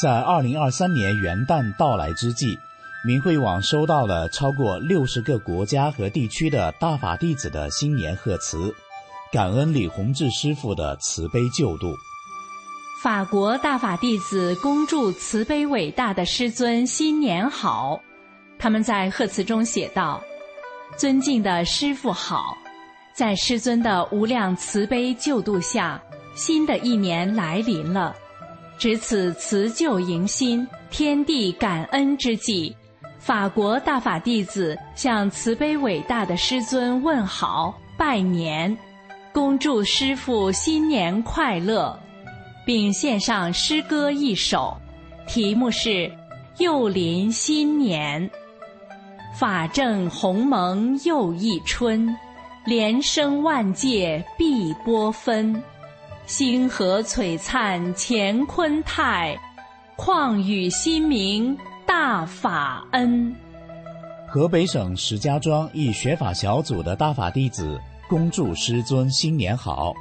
在二零二三年元旦到来之际，明慧网收到了超过六十个国家和地区的大法弟子的新年贺词，感恩李洪志师傅的慈悲救度。法国大法弟子恭祝慈悲伟大的师尊新年好。他们在贺词中写道：“尊敬的师傅好，在师尊的无量慈悲救度下，新的一年来临了。值此辞旧迎新、天地感恩之际，法国大法弟子向慈悲伟大的师尊问好、拜年，恭祝师傅新年快乐。”并献上诗歌一首，题目是《又临新年》。法正鸿蒙又一春，连生万界碧波分。星河璀璨乾坤泰，况与新明大法恩。河北省石家庄一学法小组的大法弟子恭祝师尊新年好，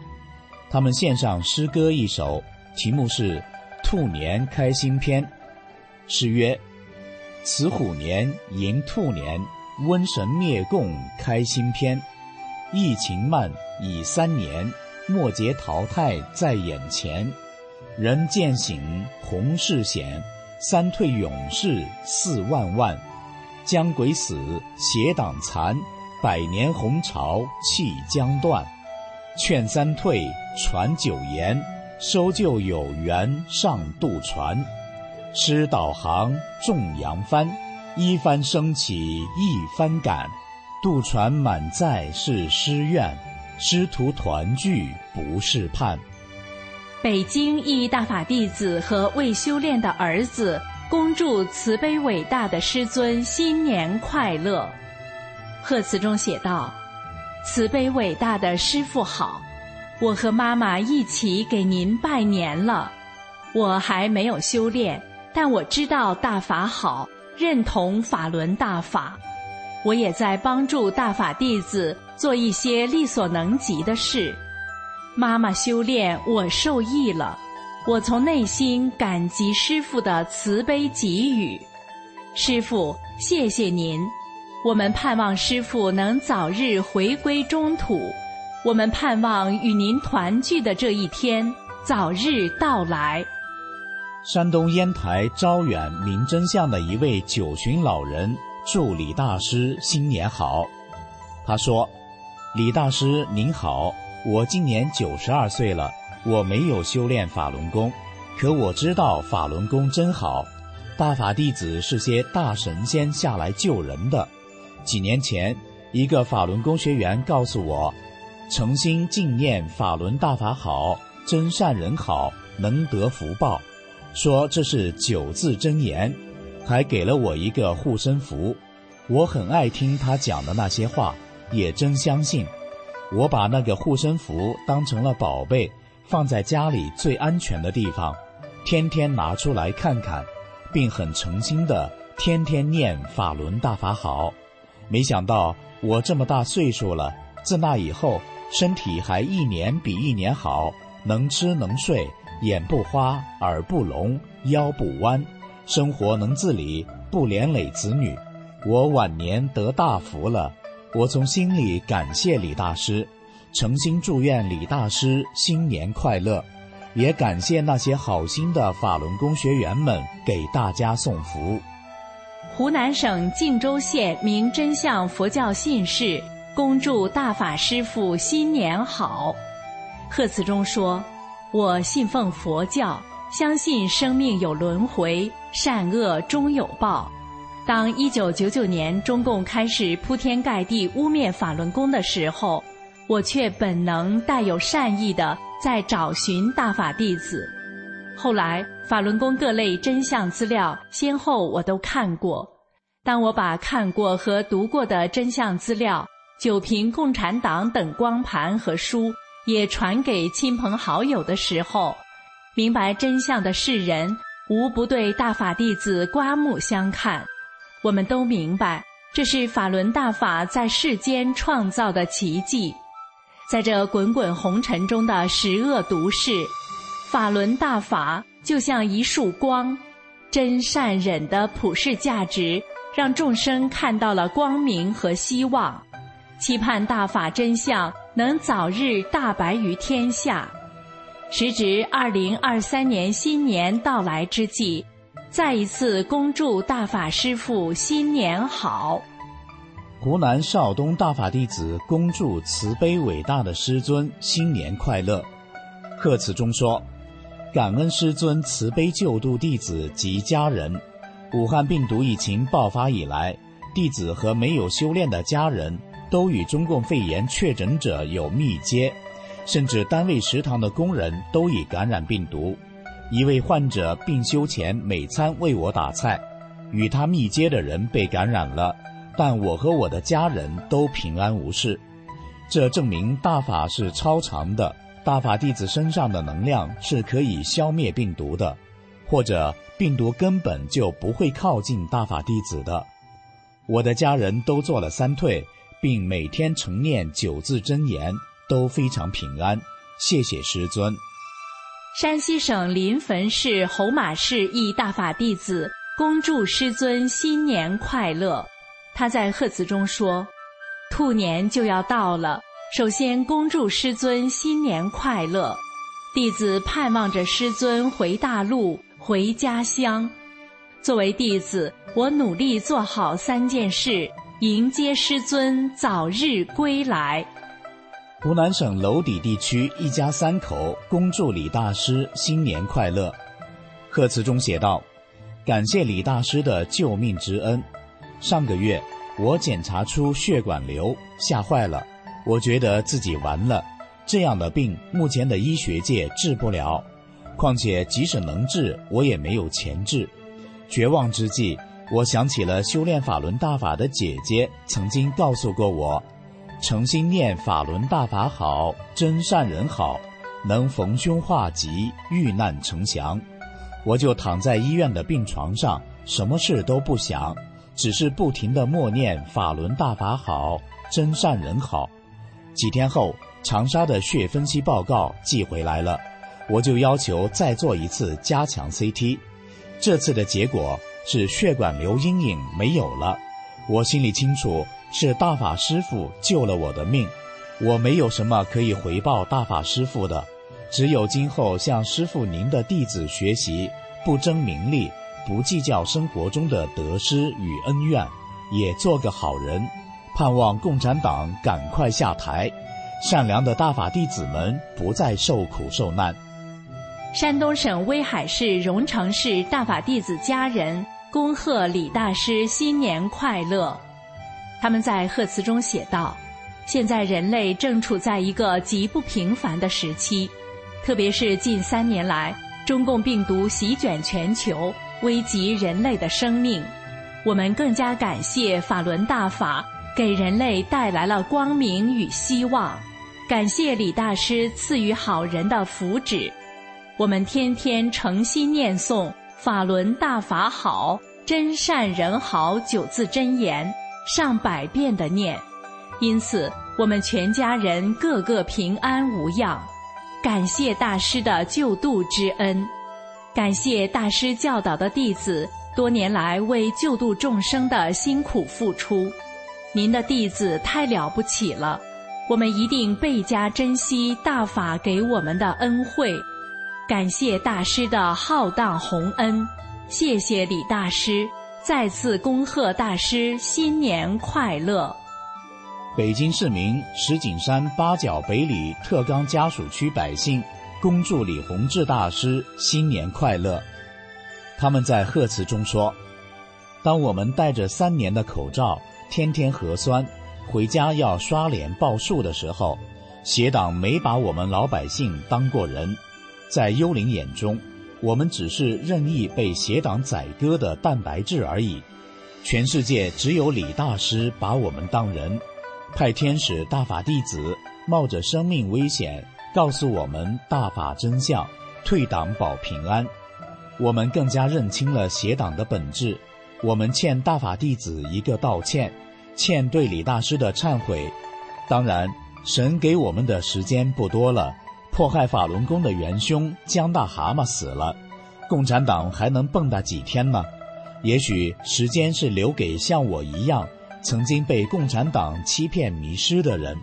他们献上诗歌一首。题目是“兔年开新篇”，诗曰：“此虎年迎兔年，瘟神灭共开新篇。疫情慢已三年，末节淘汰在眼前。人渐醒红事显，三退勇士四万万。将鬼死邪党残，百年红潮气将断。劝三退传九言。”收旧有缘上渡船，师导航众扬帆，一帆升起一帆赶，渡船满载是师愿，师徒团聚不是盼。北京一大法弟子和未修炼的儿子，恭祝慈悲伟大的师尊新年快乐。贺词中写道：“慈悲伟大的师父好。”我和妈妈一起给您拜年了。我还没有修炼，但我知道大法好，认同法轮大法。我也在帮助大法弟子做一些力所能及的事。妈妈修炼，我受益了。我从内心感激师父的慈悲给予。师父，谢谢您。我们盼望师父能早日回归中土。我们盼望与您团聚的这一天早日到来。山东烟台招远明真相的一位九旬老人祝李大师新年好。他说：“李大师您好，我今年九十二岁了，我没有修炼法轮功，可我知道法轮功真好。大法弟子是些大神仙下来救人的。几年前，一个法轮功学员告诉我。”诚心敬念法轮大法好，真善人好，能得福报。说这是九字真言，还给了我一个护身符。我很爱听他讲的那些话，也真相信。我把那个护身符当成了宝贝，放在家里最安全的地方，天天拿出来看看，并很诚心的天天念法轮大法好。没想到我这么大岁数了，自那以后。身体还一年比一年好，能吃能睡，眼不花，耳不聋，腰不弯，生活能自理，不连累子女。我晚年得大福了，我从心里感谢李大师，诚心祝愿李大师新年快乐，也感谢那些好心的法轮功学员们给大家送福。湖南省靖州县明真相佛教信士。恭祝大法师父新年好！贺词中说：“我信奉佛教，相信生命有轮回，善恶终有报。当一九九九年中共开始铺天盖地污蔑法轮功的时候，我却本能带有善意的在找寻大法弟子。后来法轮功各类真相资料先后我都看过，当我把看过和读过的真相资料。”九瓶共产党等光盘和书也传给亲朋好友的时候，明白真相的世人无不对大法弟子刮目相看。我们都明白，这是法轮大法在世间创造的奇迹。在这滚滚红尘中的十恶毒世，法轮大法就像一束光，真善忍的普世价值，让众生看到了光明和希望，期盼大法真相能早日大白于天下。时值二零二三年新年到来之际，再一次恭祝大法师父新年好。湖南邵东大法弟子恭祝慈悲伟大的师尊新年快乐。贺词中说：“感恩师尊慈悲救度弟子及家人。武汉病毒疫情爆发以来，弟子和没有修炼的家人都与中共肺炎确诊者有密接，甚至单位食堂的工人都已感染病毒。一位患者病休前每餐为我打菜，与他密接的人被感染了。”但我和我的家人都平安无事，这证明大法是超常的。大法弟子身上的能量是可以消灭病毒的，或者病毒根本就不会靠近大法弟子的。我的家人都做了三退，并每天晨念九字真言，都非常平安。谢谢师尊。山西省临汾市侯马市一大法弟子恭祝师尊新年快乐。他在贺词中说：“兔年就要到了，首先恭祝师尊新年快乐。弟子盼望着师尊回大陆、回家乡。作为弟子，我努力做好三件事，迎接师尊早日归来。”湖南省娄底地区一家三口恭祝李大师新年快乐。贺词中写道：“感谢李大师的救命之恩。”上个月，我检查出血管瘤，吓坏了。我觉得自己完了，这样的病目前的医学界治不了，况且即使能治，我也没有钱治。绝望之际，我想起了修炼法轮大法的姐姐曾经告诉过我：“诚心念法轮大法好，真善人好，能逢凶化吉，遇难成祥。”我就躺在医院的病床上，什么事都不想。只是不停的默念法轮大法好，真善人好。几天后，长沙的血分析报告寄回来了，我就要求再做一次加强 CT。这次的结果是血管瘤阴影没有了。我心里清楚，是大法师父救了我的命。我没有什么可以回报大法师父的，只有今后向师父您的弟子学习，不争名利。不计较生活中的得失与恩怨，也做个好人，盼望共产党赶快下台，善良的大法弟子们不再受苦受难。山东省威海市荣成市大法弟子家人恭贺李大师新年快乐。他们在贺词中写道：“现在人类正处在一个极不平凡的时期，特别是近三年来，中共病毒席卷全球。”危及人类的生命，我们更加感谢法轮大法给人类带来了光明与希望，感谢李大师赐予好人的福祉。我们天天诚心念诵“法轮大法好，真善人好”九字真言，上百遍的念，因此我们全家人个个平安无恙，感谢大师的救度之恩。感谢大师教导的弟子多年来为救度众生的辛苦付出，您的弟子太了不起了，我们一定倍加珍惜大法给我们的恩惠。感谢大师的浩荡宏恩，谢谢李大师，再次恭贺大师新年快乐。北京市民石景山八角北里特岗家属区百姓。恭祝李洪志大师新年快乐。他们在贺词中说：“当我们戴着三年的口罩，天天核酸，回家要刷脸报数的时候，邪党没把我们老百姓当过人。在幽灵眼中，我们只是任意被邪党宰割的蛋白质而已。全世界只有李大师把我们当人，派天使大法弟子冒着生命危险。”告诉我们大法真相，退党保平安。我们更加认清了邪党的本质。我们欠大法弟子一个道歉，欠对李大师的忏悔。当然，神给我们的时间不多了。迫害法轮功的元凶江大蛤蟆死了，共产党还能蹦跶几天呢？也许时间是留给像我一样曾经被共产党欺骗迷失的人，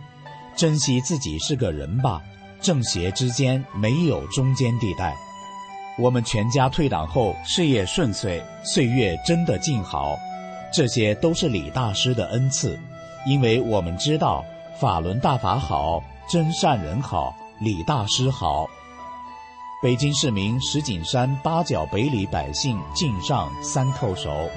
珍惜自己是个人吧。正邪之间没有中间地带。我们全家退党后事业顺遂，岁月真的静好，这些都是李大师的恩赐，因为我们知道法轮大法好，真善人好，李大师好。北京市民石景山八角北里百姓敬上三叩首。